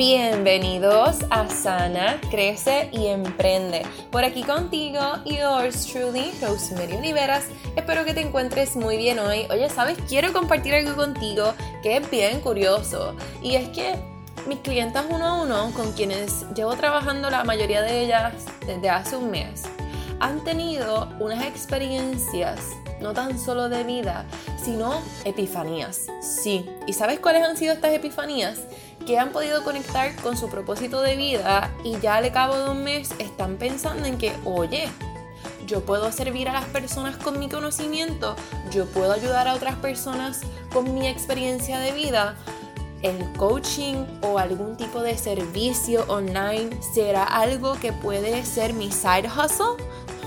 Bienvenidos a Sana, Crece y Emprende. Por aquí contigo, yours truly, Rosemary Oliveras. Espero que te encuentres muy bien hoy. Oye, ¿sabes? Quiero compartir algo contigo que es bien curioso. Y es que mis clientas uno a uno, con quienes llevo trabajando la mayoría de ellas desde hace un mes, han tenido unas experiencias no tan solo de vida, sino epifanías. Sí, ¿y sabes cuáles han sido estas epifanías? Que han podido conectar con su propósito de vida y ya al cabo de un mes están pensando en que, oye, yo puedo servir a las personas con mi conocimiento, yo puedo ayudar a otras personas con mi experiencia de vida. El coaching o algún tipo de servicio online será algo que puede ser mi side hustle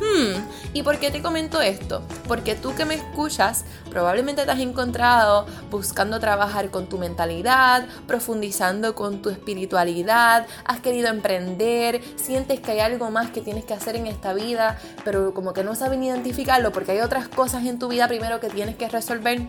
Hmm, ¿y por qué te comento esto? Porque tú que me escuchas probablemente te has encontrado buscando trabajar con tu mentalidad, profundizando con tu espiritualidad, has querido emprender, sientes que hay algo más que tienes que hacer en esta vida, pero como que no saben identificarlo porque hay otras cosas en tu vida primero que tienes que resolver.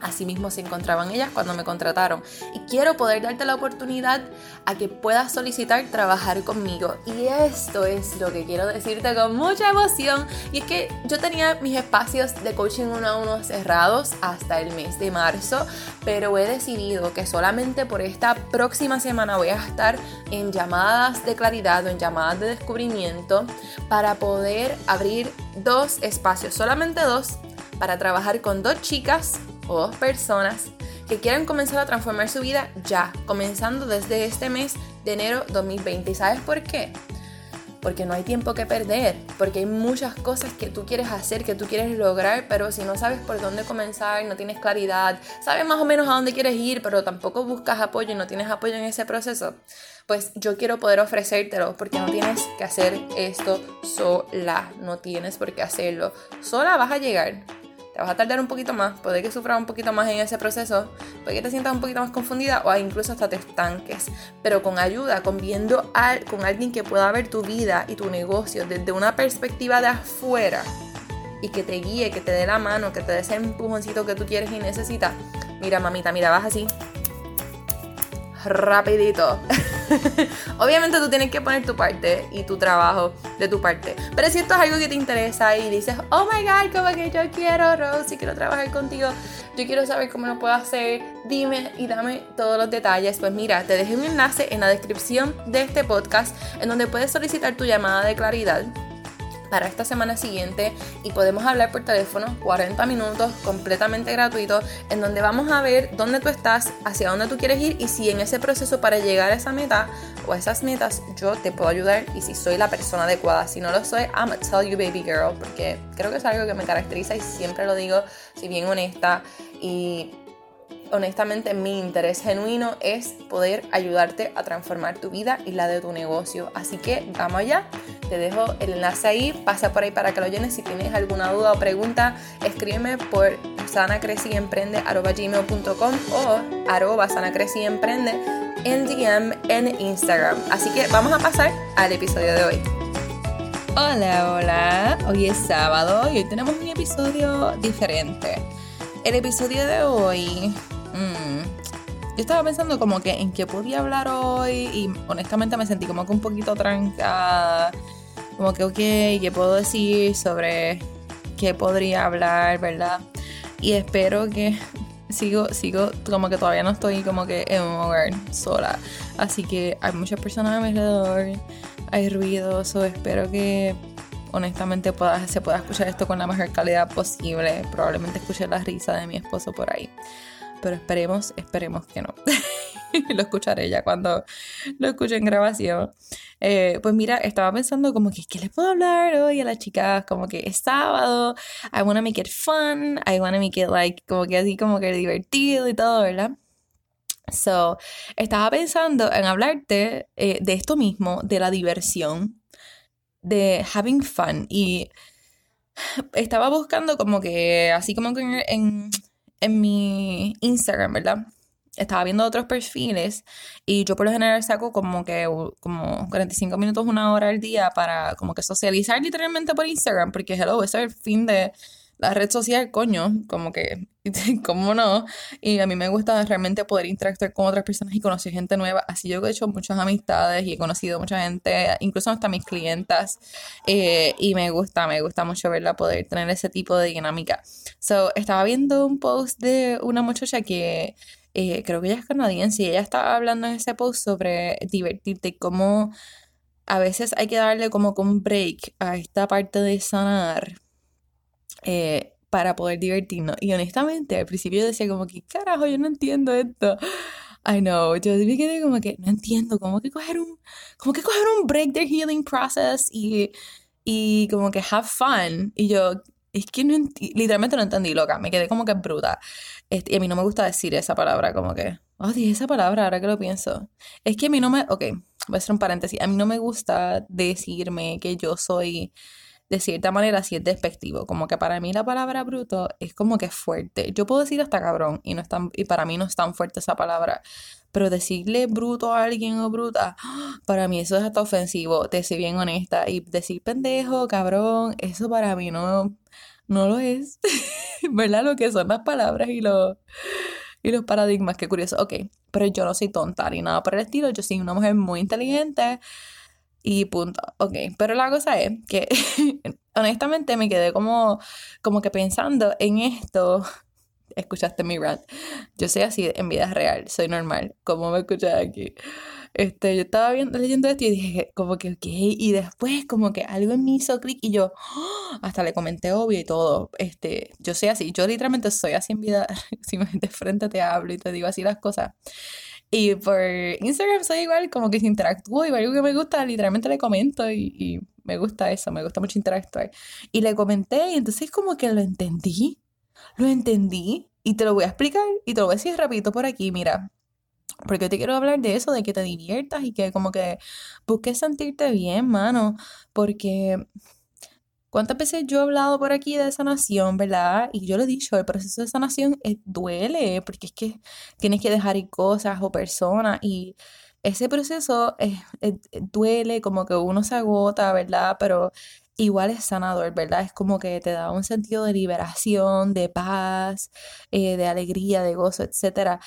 Asimismo se encontraban ellas cuando me contrataron. Y quiero poder darte la oportunidad a que puedas solicitar trabajar conmigo. Y esto es lo que quiero decirte con mucha emoción. Y es que yo tenía mis espacios de coaching uno a uno cerrados hasta el mes de marzo. Pero he decidido que solamente por esta próxima semana voy a estar en llamadas de claridad o en llamadas de descubrimiento para poder abrir dos espacios. Solamente dos para trabajar con dos chicas o dos personas que quieran comenzar a transformar su vida ya, comenzando desde este mes de enero 2020. ¿Y sabes por qué? Porque no hay tiempo que perder, porque hay muchas cosas que tú quieres hacer, que tú quieres lograr, pero si no sabes por dónde comenzar, no tienes claridad, sabes más o menos a dónde quieres ir, pero tampoco buscas apoyo y no tienes apoyo en ese proceso, pues yo quiero poder ofrecértelo, porque no tienes que hacer esto sola, no tienes por qué hacerlo. Sola vas a llegar, te vas a tardar un poquito más, puede que sufras un poquito más en ese proceso, puede que te sientas un poquito más confundida o incluso hasta te estanques, pero con ayuda, con viendo con alguien que pueda ver tu vida y tu negocio desde una perspectiva de afuera y que te guíe, que te dé la mano, que te dé ese empujoncito que tú quieres y necesitas. Mira, mamita, mira, vas así. Rapidito. Obviamente tú tienes que poner tu parte y tu trabajo de tu parte. Pero si esto es algo que te interesa y dices, oh my god, como que yo quiero, Rose, quiero trabajar contigo, yo quiero saber cómo lo puedo hacer, dime y dame todos los detalles. Pues mira, te dejé un enlace en la descripción de este podcast en donde puedes solicitar tu llamada de claridad para esta semana siguiente y podemos hablar por teléfono 40 minutos completamente gratuito en donde vamos a ver dónde tú estás, hacia dónde tú quieres ir y si en ese proceso para llegar a esa meta o a esas metas yo te puedo ayudar y si soy la persona adecuada. Si no lo soy, I'm gonna tell you baby girl porque creo que es algo que me caracteriza y siempre lo digo, si bien honesta y honestamente mi interés genuino es poder ayudarte a transformar tu vida y la de tu negocio. Así que vamos allá, te dejo el enlace ahí, pasa por ahí para que lo llenes. Si tienes alguna duda o pregunta, escríbeme por sanacreciemprende.com o arroba sanacreciemprende en DM en Instagram. Así que vamos a pasar al episodio de hoy. Hola, hola. Hoy es sábado y hoy tenemos un episodio diferente. El episodio de hoy Mm. Yo estaba pensando como que en qué podía hablar hoy y honestamente me sentí como que un poquito trancada. Como que, ok, ¿qué puedo decir sobre qué podría hablar, verdad? Y espero que sigo, sigo, como que todavía no estoy como que en un hogar sola. Así que hay muchas personas a mi alrededor, hay ruidos, o espero que honestamente pueda, se pueda escuchar esto con la mejor calidad posible. Probablemente escuche la risa de mi esposo por ahí pero esperemos, esperemos que no. lo escucharé ya cuando lo escuche en grabación. Eh, pues mira, estaba pensando como que, ¿qué les puedo hablar hoy a las chicas? Como que es sábado, I wanna make it fun, I wanna make it like, como que así como que divertido y todo, ¿verdad? So, estaba pensando en hablarte eh, de esto mismo, de la diversión, de having fun y estaba buscando como que, así como que en en mi Instagram, ¿verdad? Estaba viendo otros perfiles y yo por lo general saco como que como 45 minutos, una hora al día para como que socializar literalmente por Instagram, porque hello, ese es el fin de, la red social, coño, como que, ¿cómo no? Y a mí me gusta realmente poder interactuar con otras personas y conocer gente nueva. Así yo he hecho muchas amistades y he conocido mucha gente, incluso hasta mis clientas. Eh, y me gusta, me gusta mucho verla poder tener ese tipo de dinámica. So, estaba viendo un post de una muchacha que eh, creo que ella es canadiense y ella estaba hablando en ese post sobre divertirte y cómo a veces hay que darle como un break a esta parte de sanar eh, para poder divertirnos. Y honestamente, al principio yo decía como que, carajo, yo no entiendo esto. I know, yo me quedé como que no entiendo, como que coger un, como que coger un break del healing process y, y como que have fun. Y yo, es que no literalmente no entendí, loca, me quedé como que bruta. Este, y a mí no me gusta decir esa palabra, como que, oh, dije esa palabra ahora que lo pienso. Es que a mí no me, ok, voy a hacer un paréntesis, a mí no me gusta decirme que yo soy de cierta manera si es despectivo. Como que para mí la palabra bruto es como que fuerte. Yo puedo decir hasta cabrón y, no es tan, y para mí no es tan fuerte esa palabra. Pero decirle bruto a alguien o bruta, para mí eso es hasta ofensivo, te soy bien honesta. Y decir pendejo, cabrón, eso para mí no, no lo es. ¿Verdad? Lo que son las palabras y los, y los paradigmas, qué curioso. Ok, pero yo no soy tonta ni nada por el estilo. Yo soy una mujer muy inteligente y punto. Ok, pero la cosa es que honestamente me quedé como, como que pensando en esto. Escuchaste mi rant. Yo soy así en vida real, soy normal. como me escuchas aquí? Este, yo estaba viendo, leyendo esto y dije, como que, ok, y después como que algo en mí hizo clic y yo, hasta le comenté obvio y todo, este, yo soy así, yo literalmente soy así en vida, si me de frente te hablo y te digo así las cosas. Y por Instagram soy igual, como que si interactúo y algo que me gusta, literalmente le comento y, me gusta eso, me gusta mucho interactuar. Y le comenté y entonces como que lo entendí, lo entendí y te lo voy a explicar y te lo voy a decir rapidito por aquí, mira. Porque te quiero hablar de eso, de que te diviertas y que como que busques sentirte bien, mano. Porque ¿Cuántas veces yo he hablado por aquí de sanación, verdad? Y yo lo he dicho, el proceso de sanación duele, porque es que tienes que dejar ir cosas o personas y ese proceso duele, como que uno se agota, ¿verdad? Pero igual es sanador, ¿verdad? Es como que te da un sentido de liberación, de paz, eh, de alegría, de gozo, etc.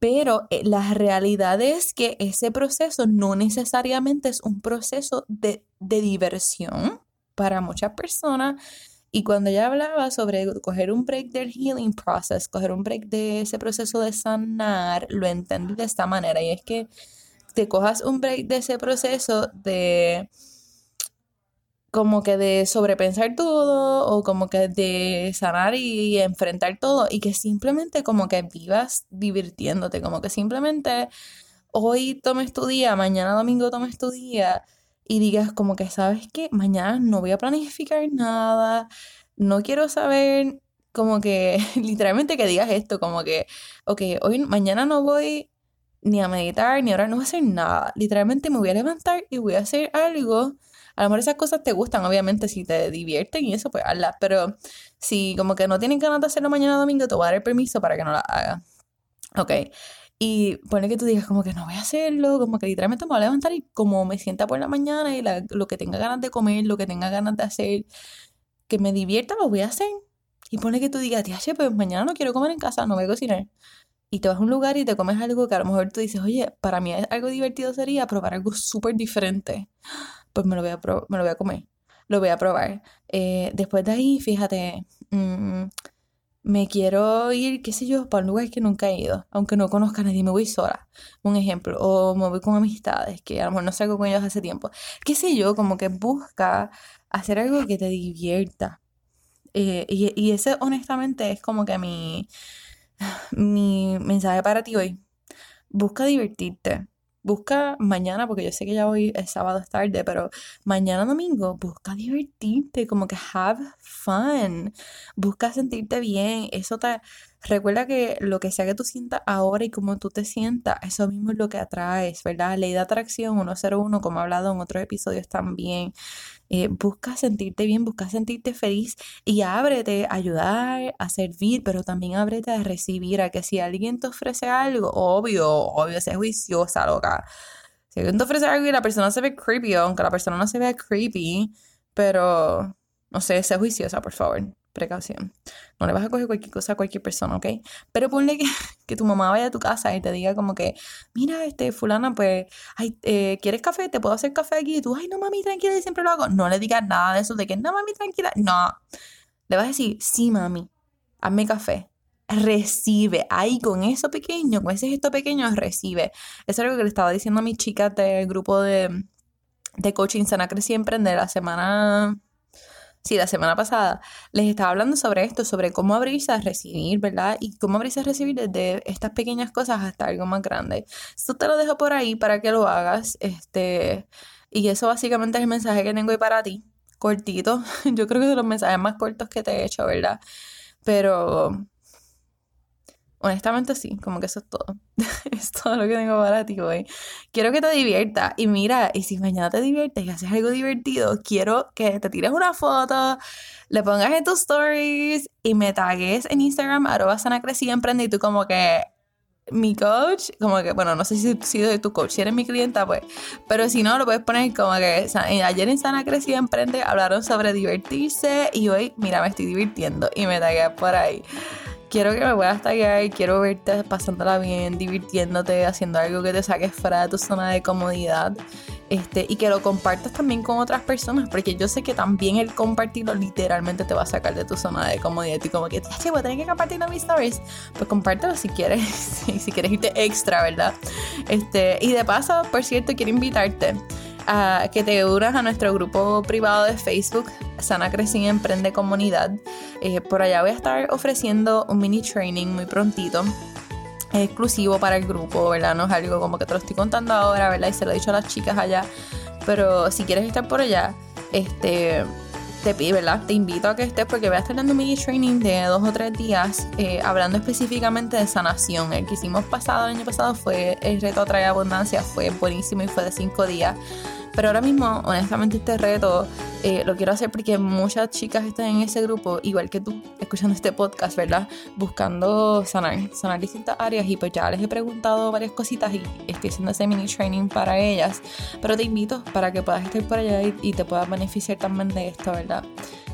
Pero eh, la realidad es que ese proceso no necesariamente es un proceso de, de diversión para muchas personas. Y cuando ella hablaba sobre coger un break del healing process, coger un break de ese proceso de sanar, lo entendí de esta manera. Y es que te cojas un break de ese proceso de como que de sobrepensar todo o como que de sanar y enfrentar todo y que simplemente como que vivas divirtiéndote, como que simplemente hoy tomes tu día, mañana domingo tomes tu día y digas como que, ¿sabes qué? Mañana no voy a planificar nada, no quiero saber, como que literalmente que digas esto, como que, ok, hoy, mañana no voy ni a meditar, ni ahora no voy a hacer nada. Literalmente me voy a levantar y voy a hacer algo. A lo mejor esas cosas te gustan, obviamente, si te divierten y eso, pues hazlas. Pero si como que no tienen ganas de hacerlo mañana domingo, te voy a dar el permiso para que no la hagas. Ok. Y pone que tú digas como que no voy a hacerlo, como que literalmente me voy a levantar y como me sienta por la mañana y lo que tenga ganas de comer, lo que tenga ganas de hacer, que me divierta, lo voy a hacer. Y pone que tú digas, tía, pues mañana no quiero comer en casa, no voy a cocinar. Y te vas a un lugar y te comes algo que a lo mejor tú dices, oye, para mí algo divertido sería probar algo súper diferente. Pues me lo voy a, me lo voy a comer, lo voy a probar. Eh, después de ahí, fíjate, mmm, me quiero ir, qué sé yo, para un lugar que nunca he ido, aunque no conozca a nadie, me voy sola, un ejemplo, o me voy con amistades, que a lo mejor no salgo con ellos hace tiempo, qué sé yo, como que busca hacer algo que te divierta. Eh, y, y, ese honestamente es como que mi, mi mensaje para ti hoy. Busca divertirte. Busca mañana, porque yo sé que ya hoy es sábado es tarde, pero mañana domingo busca divertirte, como que have fun. Busca sentirte bien. Eso te recuerda que lo que sea que tú sientas ahora y como tú te sientas, eso mismo es lo que atraes, ¿verdad? Ley de atracción 101, como he hablado en otros episodios también. Eh, busca sentirte bien, busca sentirte feliz y ábrete a ayudar, a servir, pero también ábrete a recibir, a que si alguien te ofrece algo, obvio, obvio, sé juiciosa, loca. Si alguien te ofrece algo y la persona se ve creepy, aunque la persona no se vea creepy, pero no sé, sé juiciosa, por favor. precaución. No le vas a coger cualquier cosa a cualquier persona, ¿ok? Pero ponle que, tu mamá vaya a tu casa y te diga como que, mira, este, fulana, pues, ay, eh, ¿quieres café? ¿Te puedo hacer café aquí? Y tú, ay, no, mami, tranquila, y siempre lo hago. No le digas nada de eso, de que, no, mami, tranquila. No. Le vas a decir, sí, mami, hazme café. Recibe, ahí con eso pequeño, con ese gesto pequeño, recibe. Es algo que le estaba diciendo a mis chicas del grupo de, de coaching Sana Crecí Emprender la semana sí, la semana pasada, les estaba hablando sobre esto, sobre cómo abrirse a recibir, ¿verdad? Y cómo abrirse a recibir desde estas pequeñas cosas hasta algo más grande. Esto te lo dejo por ahí para que lo hagas. Este, y eso básicamente es el mensaje que tengo hoy para ti. Cortito. Yo creo que son los mensajes más cortos que te he hecho, ¿verdad? Pero Honestamente sí, como que eso es todo. es todo lo que tengo para ti hoy. Quiero que te diviertas. Y mira, y si mañana te diviertes y haces algo divertido, quiero que te tires una foto, le pongas en tus stories y me tagues en Instagram, arroba sana emprende y tú como que mi coach, como que, bueno, no sé si, si soy tu coach, si eres mi clienta, pues, pero si no, lo puedes poner como que ayer en Sana Crecida Emprende hablaron sobre divertirse y hoy, mira, me estoy divirtiendo y me tagué por ahí quiero que me puedas y quiero verte pasándola bien, divirtiéndote, haciendo algo que te saques fuera de tu zona de comodidad. Este, y que lo compartas también con otras personas, porque yo sé que también el compartirlo literalmente te va a sacar de tu zona de comodidad. Y como que, che, voy a tener que compartirlo mis stories. Pues compártelo si quieres, si quieres irte extra, ¿verdad? Este, y de paso, por cierto, quiero invitarte a que te unas a nuestro grupo privado de Facebook, Sana Crecía Emprende Comunidad. Eh, por allá voy a estar ofreciendo un mini training muy prontito. exclusivo para el grupo, ¿verdad? No es algo como que te lo estoy contando ahora, ¿verdad? Y se lo he dicho a las chicas allá. Pero si quieres estar por allá, este, te pido, ¿verdad? Te invito a que estés porque voy a estar dando un mini training de dos o tres días eh, hablando específicamente de sanación. El que hicimos pasado, el año pasado, fue el reto Trae Abundancia, fue buenísimo y fue de cinco días. Pero ahora mismo, honestamente, este reto eh, lo quiero hacer porque muchas chicas están en ese grupo, igual que tú, escuchando este podcast, ¿verdad? Buscando sanar, sanar distintas áreas y pues ya les he preguntado varias cositas y estoy haciendo ese mini training para ellas. Pero te invito para que puedas estar por allá y, te puedas beneficiar también de esto, ¿verdad?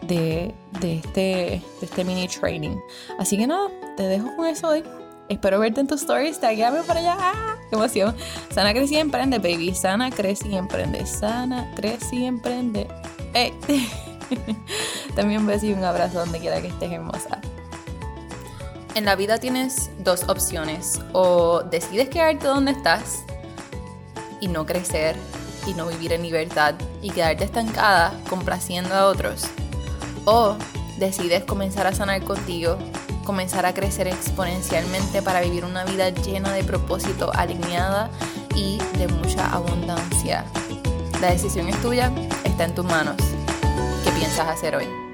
Este, de este mini training. Así que nada, te dejo con eso hoy. Espero verte en tus stories. Tagueame por allá. ¡Ah! ¡Qué emoción! Sana, crece y emprende, baby. Sana, crece y emprende. Sana, crece y emprende. ¡Eh! También un beso y un abrazo donde quiera que estés hermosa. En la vida tienes dos opciones. O decides quedarte donde estás y no crecer y no vivir en libertad y quedarte estancada complaciendo a otros. O decides comenzar a sanar contigo comenzar a crecer exponencialmente para vivir una vida llena de propósito, alineada y de mucha abundancia. La decisión es tuya, está en tus manos. ¿Qué piensas hacer hoy?